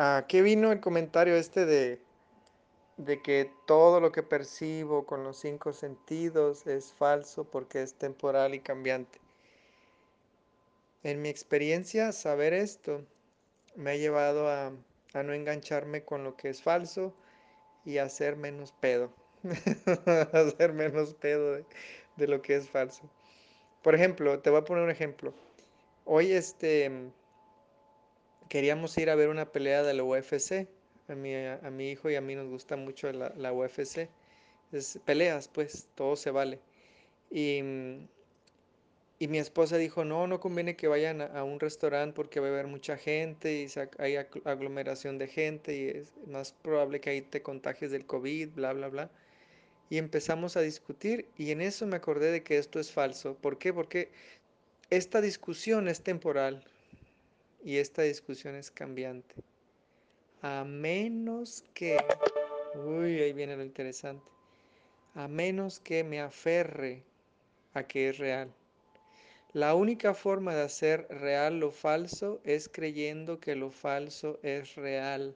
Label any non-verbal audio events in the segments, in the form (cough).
¿A qué vino el comentario este de, de que todo lo que percibo con los cinco sentidos es falso porque es temporal y cambiante? En mi experiencia, saber esto me ha llevado a, a no engancharme con lo que es falso y a hacer menos pedo. (laughs) hacer menos pedo de, de lo que es falso. Por ejemplo, te voy a poner un ejemplo. Hoy este queríamos ir a ver una pelea de la UFC. A mi, a, mi hijo y a mí nos gusta mucho la, la UFC. Es peleas, pues, todo se vale. Y, y mi esposa dijo, no, no conviene que vayan a, un restaurante porque va a haber mucha gente y hay aglomeración de gente y es más probable que ahí te contagies del COVID, bla, bla, bla. Y empezamos a discutir y en eso me acordé de que esto es falso. ¿Por qué? Porque esta discusión es temporal y esta discusión es cambiante. A menos que, uy, ahí viene lo interesante, a menos que me aferre a que es real. La única forma de hacer real lo falso es creyendo que lo falso es real.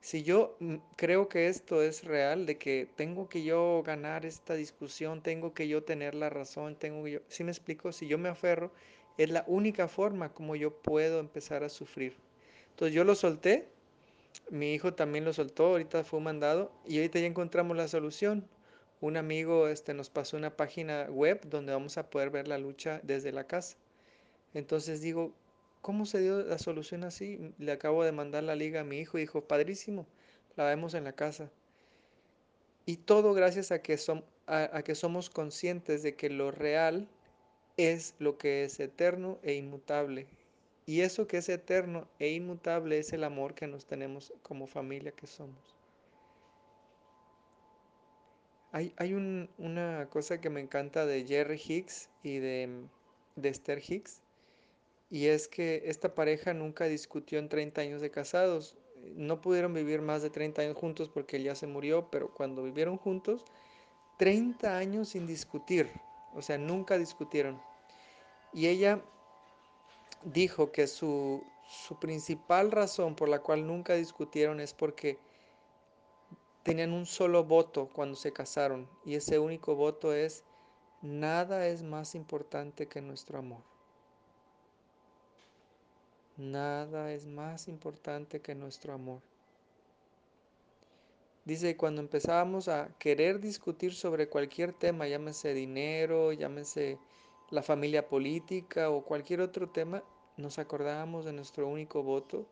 Si yo mm, creo que esto es real, de que tengo que yo ganar esta discusión, tengo que yo tener la razón, tengo que yo, ¿sí me explico? Si yo me aferro, es la única forma como yo puedo empezar a sufrir. Entonces yo lo solté, mi hijo también lo soltó, ahorita fue mandado y ahorita ya encontramos la solución. Un amigo este, nos pasó una página web donde vamos a poder ver la lucha desde la casa. Entonces digo, ¿Cómo se dio la solución así? Le acabo de mandar la liga a mi hijo y dijo, padrísimo, la vemos en la casa. Y todo gracias a que, a, a que somos conscientes de que lo real es lo que es eterno e inmutable. Y eso que es eterno e inmutable es el amor que nos tenemos como familia que somos. Hay, hay un, una cosa que me encanta de Jerry Hicks y de, de Esther Hicks, y es que esta pareja nunca discutió en 30 años de casados. No pudieron vivir más de 30 años juntos porque él ya se murió, pero cuando vivieron juntos, 30 años sin discutir. O sea, nunca discutieron. Y ella dijo que su, su principal razón por la cual nunca discutieron es porque tenían un solo voto cuando se casaron. Y ese único voto es, nada es más importante que nuestro amor. Nada es más importante que nuestro amor. Dice, cuando empezábamos a querer discutir sobre cualquier tema, llámese dinero, llámese la familia política o cualquier otro tema, nos acordábamos de nuestro único voto,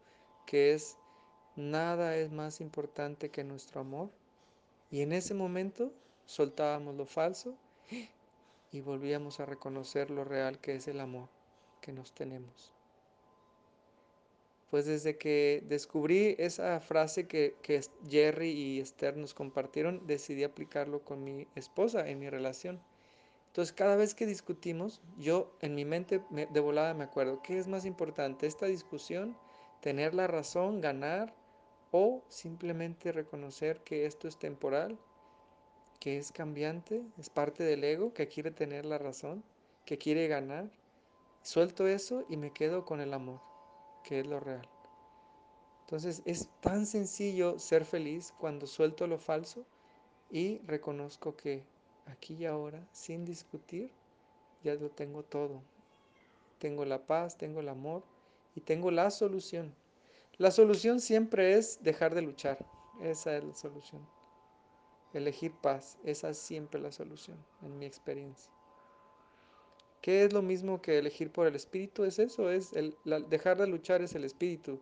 que es, nada es más importante que nuestro amor. Y en ese momento soltábamos lo falso y volvíamos a reconocer lo real que es el amor que nos tenemos pues desde que descubrí esa frase que, que, Jerry y Esther nos compartieron, decidí aplicarlo con mi esposa en mi relación. Entonces, cada vez que discutimos, yo en mi mente me, de volada me acuerdo, ¿qué es más importante? ¿Esta discusión? ¿Tener la razón? ¿Ganar? ¿O simplemente reconocer que esto es temporal? ¿Que es cambiante? ¿Es parte del ego que quiere tener la razón? ¿Que quiere ganar? Suelto eso y me quedo con el amor que es lo real. Entonces es tan sencillo ser feliz cuando suelto lo falso y reconozco que aquí y ahora, sin discutir, ya lo tengo todo. Tengo la paz, tengo el amor y tengo la solución. La solución siempre es dejar de luchar. Esa es la solución. Elegir paz, esa es siempre la solución, en mi experiencia. ¿Qué es lo mismo que elegir por el espíritu? Es eso, es el, dejar de luchar es el espíritu.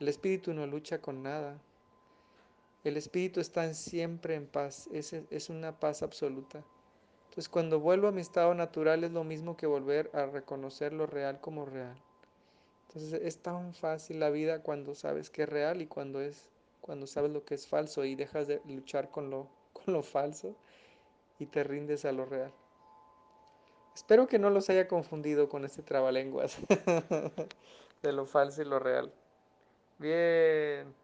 El espíritu no lucha con nada. El espíritu está siempre en paz, es, es una paz absoluta. Entonces cuando vuelvo a mi estado natural es lo mismo que volver a reconocer lo real como real. Entonces es tan fácil la vida cuando sabes que es real y cuando es cuando sabes lo que es falso y dejas de luchar con lo, (laughs) con lo falso y te rindes a lo real. Espero que no los haya confundido con este trabalenguas (laughs) de lo falso y lo real. Bien.